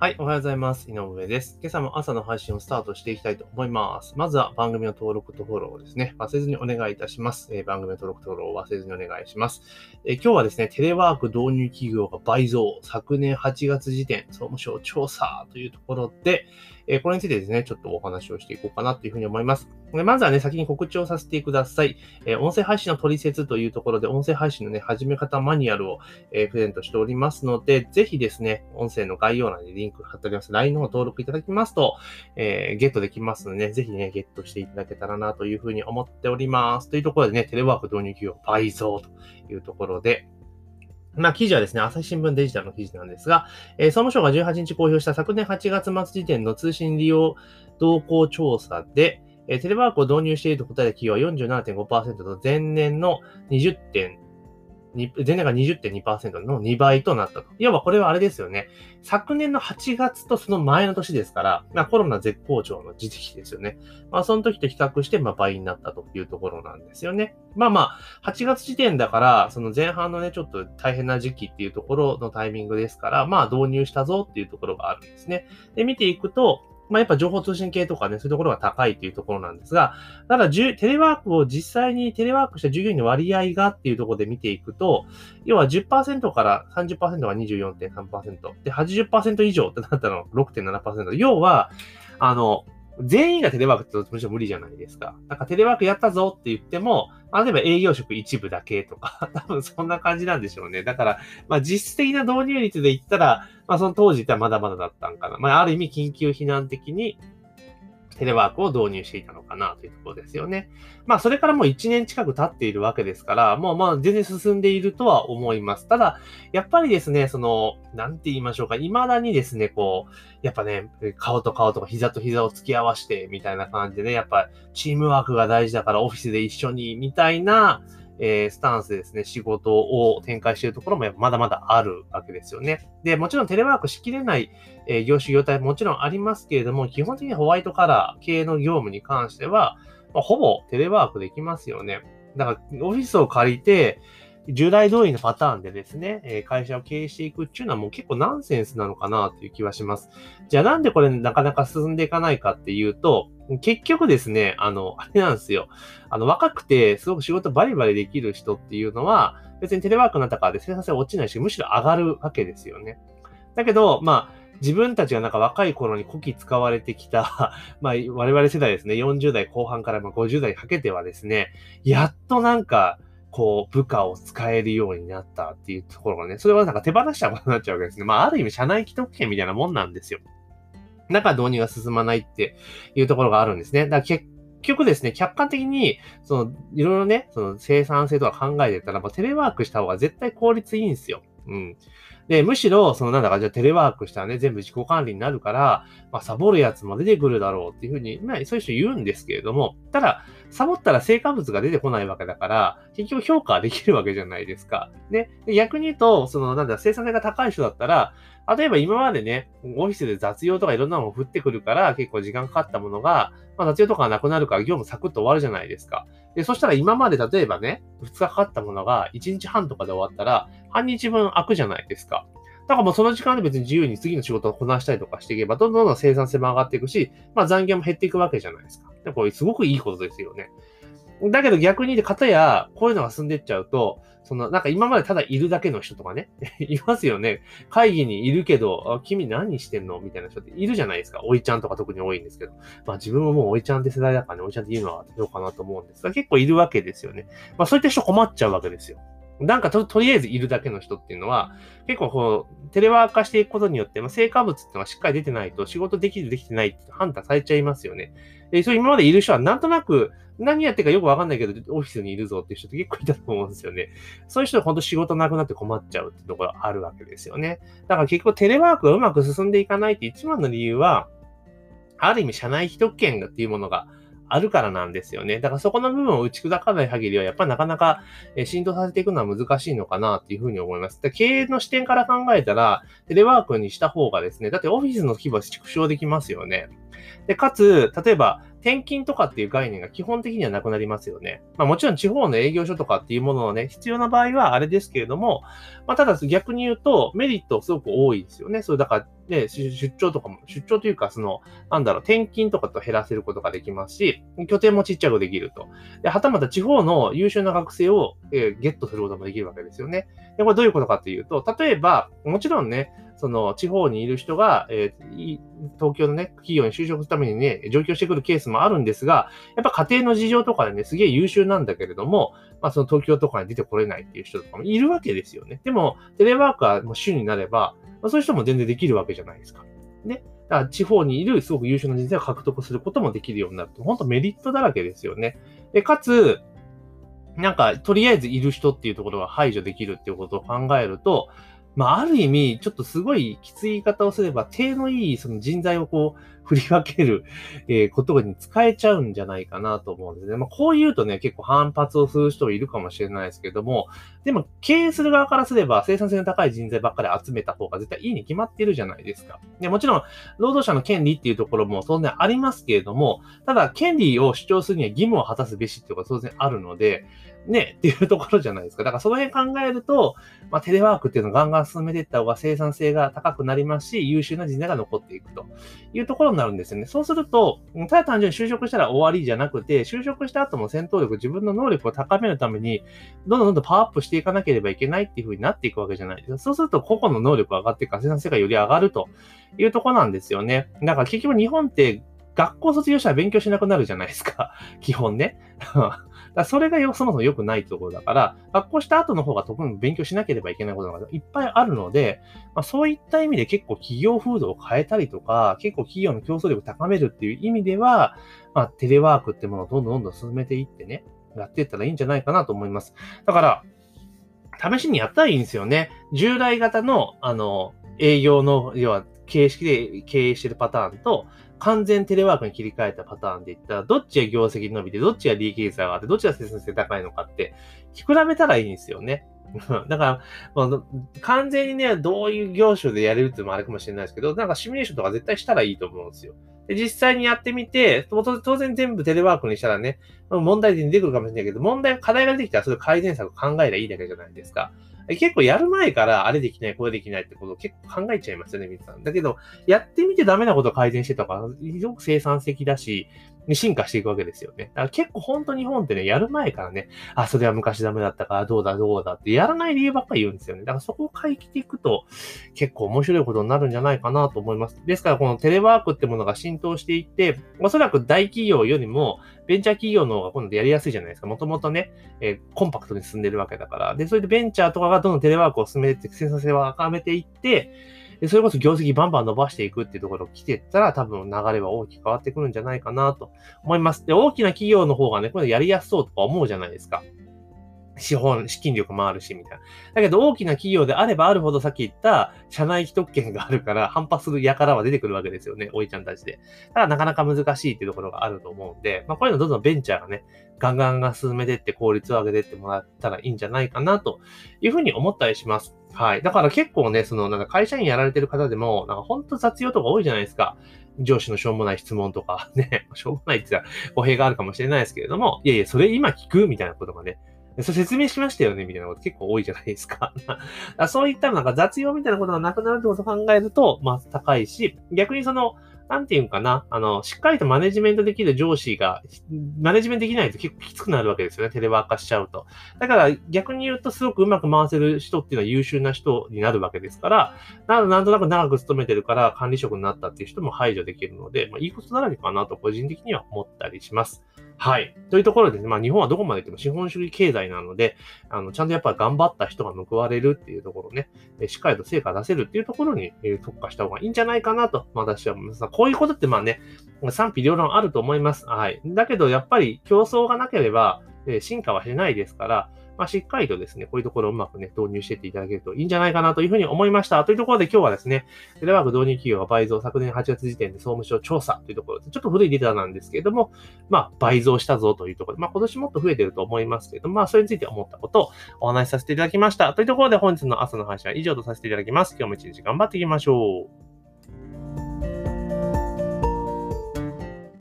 はい、おはようございます。井上です。今朝も朝の配信をスタートしていきたいと思います。まずは番組の登録とフォローをですね、忘れずにお願いいたします。えー、番組の登録とフォローを忘れずにお願いします、えー、今日はですね、テレワーク導入企業が倍増、昨年8月時点、総務省調査というところで、えー、これについてですね、ちょっとお話をしていこうかなというふうに思います。まずはね、先に告知をさせてください。え音声配信の取説というところで、音声配信のね、始め方マニュアルを、えプレゼントしておりますので、ぜひですね、音声の概要欄にリンク貼っております。LINE の方登録いただきますと、えー、ゲットできますので、ね、ぜひね、ゲットしていただけたらなというふうに思っております。というところでね、テレワーク導入企業倍増というところで、まあ、記事はですね、朝日新聞デジタルの記事なんですが、えー、総務省が18日公表した昨年8月末時点の通信利用動向調査で、えー、テレワークを導入していると答えた企業は47.5%と前年の20.5%前年が20.2%の2倍となったと。要はこれはあれですよね。昨年の8月とその前の年ですから、まあ、コロナ絶好調の時期ですよね。まあその時と比較してまあ倍になったというところなんですよね。まあまあ、8月時点だから、その前半のね、ちょっと大変な時期っていうところのタイミングですから、まあ導入したぞっていうところがあるんですね。で、見ていくと、まあ、やっぱ情報通信系とかね、そういうところが高いっていうところなんですが、ただ、テレワークを実際にテレワークした従業員の割合がっていうところで見ていくと、要は10%から30%が24.3%、で、80%以上ってなったの6.7%。要は、あの、全員がテレワークってもちろ無理じゃないですか。なんかテレワークやったぞって言っても、例えば営業職一部だけとか、多分そんな感じなんでしょうね。だから、まあ実質的な導入率で言ったら、まあその当時ってまだまだだったんかな。まあある意味緊急避難的にテレワークを導入していたのかなというところですよね。まあ、それからもう1年近く経っているわけですから、もうまあ、全然進んでいるとは思います。ただ、やっぱりですね、その、なんて言いましょうか、未だにですね、こう、やっぱね、顔と顔とか膝と膝を突き合わせて、みたいな感じでね、やっぱチームワークが大事だからオフィスで一緒に、みたいな、えー、スタンスですね、仕事を展開しているところもまだまだあるわけですよね。で、もちろんテレワークしきれない、えー、業種業態もちろんありますけれども、基本的にホワイトカラー系の業務に関しては、まあ、ほぼテレワークできますよね。だから、オフィスを借りて、従来通りのパターンでですね、え会社を経営していくっていうのはもう結構ナンセンスなのかなという気はします。じゃあなんでこれなかなか進んでいかないかっていうと、結局ですね、あの、あれなんですよ。あの、若くて、すごく仕事バリバリできる人っていうのは、別にテレワークになったからで生産性落ちないし、むしろ上がるわけですよね。だけど、まあ、自分たちがなんか若い頃に古希使われてきた まあ、我々世代ですね、40代後半から50代にかけてはですね、やっとなんか、こう、部下を使えるようになったっていうところがね、それはなんか手放したことになっちゃうわけですね。まあ、ある意味、社内既得権みたいなもんなんですよ。だから導入が進まないっていうところがあるんですね。だから結局ですね、客観的に、その、いろいろね、その生産性とか考えてたら、まあ、テレワークした方が絶対効率いいんですよ。うん。で、むしろ、そのなんだか、じゃあテレワークしたらね、全部自己管理になるから、まあ、サボるやつも出てくるだろうっていうふうに、まあ、そういう人言うんですけれども、ただ、サボったら成果物が出てこないわけだから、結局評価できるわけじゃないですか。ね。逆に言うと、その、なんだ、生産性が高い人だったら、例えば今までね、オフィスで雑用とかいろんなもの降ってくるから結構時間かかったものが、まあ、雑用とかがなくなるから業務サクッと終わるじゃないですか。で、そしたら今まで例えばね、2日かかったものが1日半とかで終わったら、半日分空くじゃないですか。だからもうその時間で別に自由に次の仕事をこなしたりとかしていけば、どんどんどん生産性も上がっていくし、まあ残業も減っていくわけじゃないですか。でこれすごくいいことですよね。だけど逆に、方や、こういうのが進んでっちゃうと、その、なんか今までただいるだけの人とかね、いますよね。会議にいるけど、君何してんのみたいな人っているじゃないですか。おいちゃんとか特に多いんですけど。まあ自分ももうおいちゃんって世代だからね、おいちゃんって言うのはどうかなと思うんですが、結構いるわけですよね。まあそういった人困っちゃうわけですよ。なんかと、とりあえずいるだけの人っていうのは、結構こう、テレワーク化していくことによって、まあ、成果物っていうのがしっかり出てないと、仕事できる、できてないって判断されちゃいますよね。で、そう今までいる人はなんとなく、何やってるかよくわかんないけど、オフィスにいるぞっていう人って結構いたと思うんですよね。そういう人は本当仕事なくなって困っちゃうってところあるわけですよね。だから結構テレワークがうまく進んでいかないって一番の理由は、ある意味社内既得権っていうものがあるからなんですよね。だからそこの部分を打ち砕かない限りは、やっぱりなかなか浸透させていくのは難しいのかなっていうふうに思います。経営の視点から考えたら、テレワークにした方がですね、だってオフィスの規模は縮小できますよね。で、かつ、例えば、転勤とかっていう概念が基本的にはなくなりますよね。まあもちろん地方の営業所とかっていうものをね、必要な場合はあれですけれども、まあただ逆に言うとメリットすごく多いですよね。それだからね、出張とかも、出張というかその、なんだろう、転勤とかと減らせることができますし、拠点もちっちゃくできると。で、はたまた地方の優秀な学生を、えー、ゲットすることもできるわけですよね。で、これどういうことかっていうと、例えば、もちろんね、その地方にいる人が、えー、東京のね、企業に就職するためにね、上京してくるケースもあるんですが、やっぱ家庭の事情とかでね、すげえ優秀なんだけれども、まあその東京とかに出てこれないっていう人とかもいるわけですよね。でも、テレワークはもう週になれば、まあ、そういう人も全然できるわけじゃないですか。ね。だから地方にいるすごく優秀な人材を獲得することもできるようになると、本当メリットだらけですよね。で、かつ、なんか、とりあえずいる人っていうところが排除できるっていうことを考えると、まあ、ある意味、ちょっとすごいきつい言い方をすれば、手のいいその人材をこう、振り分ける、えー、ことに使えちゃうんじゃないかなと思うんですね。まあ、こう言うとね、結構反発をする人いるかもしれないですけども、でも、経営する側からすれば、生産性の高い人材ばっかり集めた方が絶対いいに決まってるじゃないですか。でもちろん、労働者の権利っていうところも当然ありますけれども、ただ、権利を主張するには義務を果たすべしっていうことが当然あるので、ね、っていうところじゃないですか。だからその辺考えると、まあ、テレワークっていうのをガンガン進めていった方が生産性が高くなりますし、優秀な人材が残っていくというところになるんですよね。そうすると、ただ単純に就職したら終わりじゃなくて、就職した後も戦闘力、自分の能力を高めるために、どんどんどんどんパワーアップしてしていかなければいけないっていう風になっていくわけじゃないですか。そうすると、個々の能力が上がっていくから生産性がより上がるというところなんですよね。だから結局日本って学校卒業したら勉強しなくなるじゃないですか。基本ね。だそれがよそもそも良くないところだから、学校した後の方が特に勉強しなければいけないことがいっぱいあるので、まあ、そういった意味で結構企業風土を変えたりとか、結構企業の競争力を高めるっていう意味では、まあ、テレワークってものをどんどんどんどん進めていってね、やっていったらいいんじゃないかなと思います。だから、試しにやったらいいんですよね。従来型の、あの、営業の、要は形式で経営してるパターンと、完全テレワークに切り替えたパターンで言ったら、どっちが業績伸びて、どっちが利益率が上がって、どっちが生産性高いのかって、比べたらいいんですよね。だから、完全にね、どういう業種でやれるっていうのもあれかもしれないですけど、なんかシミュレーションとか絶対したらいいと思うんですよ。で実際にやってみて、当然全部テレワークにしたらね、問題点出てくるかもしれないけど、問題、課題ができたらそれ改善策を考えればいいだけじゃないですか。結構やる前からあれできない、これできないってことを結構考えちゃいますよね、皆さん。だけど、やってみてダメなことを改善してたから、すごく生産的だし、に進化していくわけですよね。だから結構本当日本ってね、やる前からね、あ、それは昔ダメだったから、どうだどうだってやらない理由ばっかり言うんですよね。だからそこを変えていくと、結構面白いことになるんじゃないかなと思います。ですから、このテレワークってものが浸透していって、おそらく大企業よりも、ベンチャー企業の方が今度やりやすいじゃないですか。もともとね、えー、コンパクトに進んでるわけだから。で、それでベンチャーとかがどんどんテレワークを進めて、生産性を高めていって、で、それこそ業績バンバン伸ばしていくっていうところを来てったら、多分流れは大きく変わってくるんじゃないかなと思います。で、大きな企業の方がね、これやりやすそうとか思うじゃないですか。資本、資金力もあるし、みたいな。だけど大きな企業であればあるほどさっき言った社内既得権があるから反発する輩は出てくるわけですよね、おいちゃんたちで。ただなかなか難しいっていうところがあると思うんで、まあこういうのどんどんベンチャーがね、ガンガンが進めてって効率を上げてってもらったらいいんじゃないかなというふうに思ったりします。はい。だから結構ね、その、なんか会社員やられてる方でも、なんかほんと雑用とか多いじゃないですか。上司のしょうもない質問とか、ね、しょうもないって言ったら語弊があるかもしれないですけれども、いやいや、それ今聞くみたいなことがね、それ説明しましたよねみたいなこと結構多いじゃないですか。そういったなんか雑用みたいなことがなくなるってことを考えると、まあ高いし、逆にその、なんていうんかな、あの、しっかりとマネジメントできる上司が、マネジメントできないと結構きつくなるわけですよね、テレワーク化しちゃうと。だから逆に言うとすごくうまく回せる人っていうのは優秀な人になるわけですから、なんとなく長く勤めてるから管理職になったっていう人も排除できるので、まあ、いいことだらけかなと個人的には思ったりします。はい。というところでね、まあ日本はどこまで行っても資本主義経済なので、あの、ちゃんとやっぱ頑張った人が報われるっていうところね、えしっかりと成果出せるっていうところに、え特化した方がいいんじゃないかなと、私は思います。こういうことってまあね、賛否両論あると思います。はい。だけどやっぱり競争がなければ、え進化はしないですから、まあ、しっかりとですね、こういうところをうまくね、導入していっていただけるといいんじゃないかなというふうに思いました。というところで今日はですね、テレワーク導入企業が倍増、昨年8月時点で総務省調査というところで、ちょっと古いデータなんですけれども、まあ、倍増したぞというところで、まあ、今年もっと増えてると思いますけれども、まあ、それについて思ったことをお話しさせていただきました。というところで本日の朝の配信は以上とさせていただきます。今日も一日頑張っていきましょう。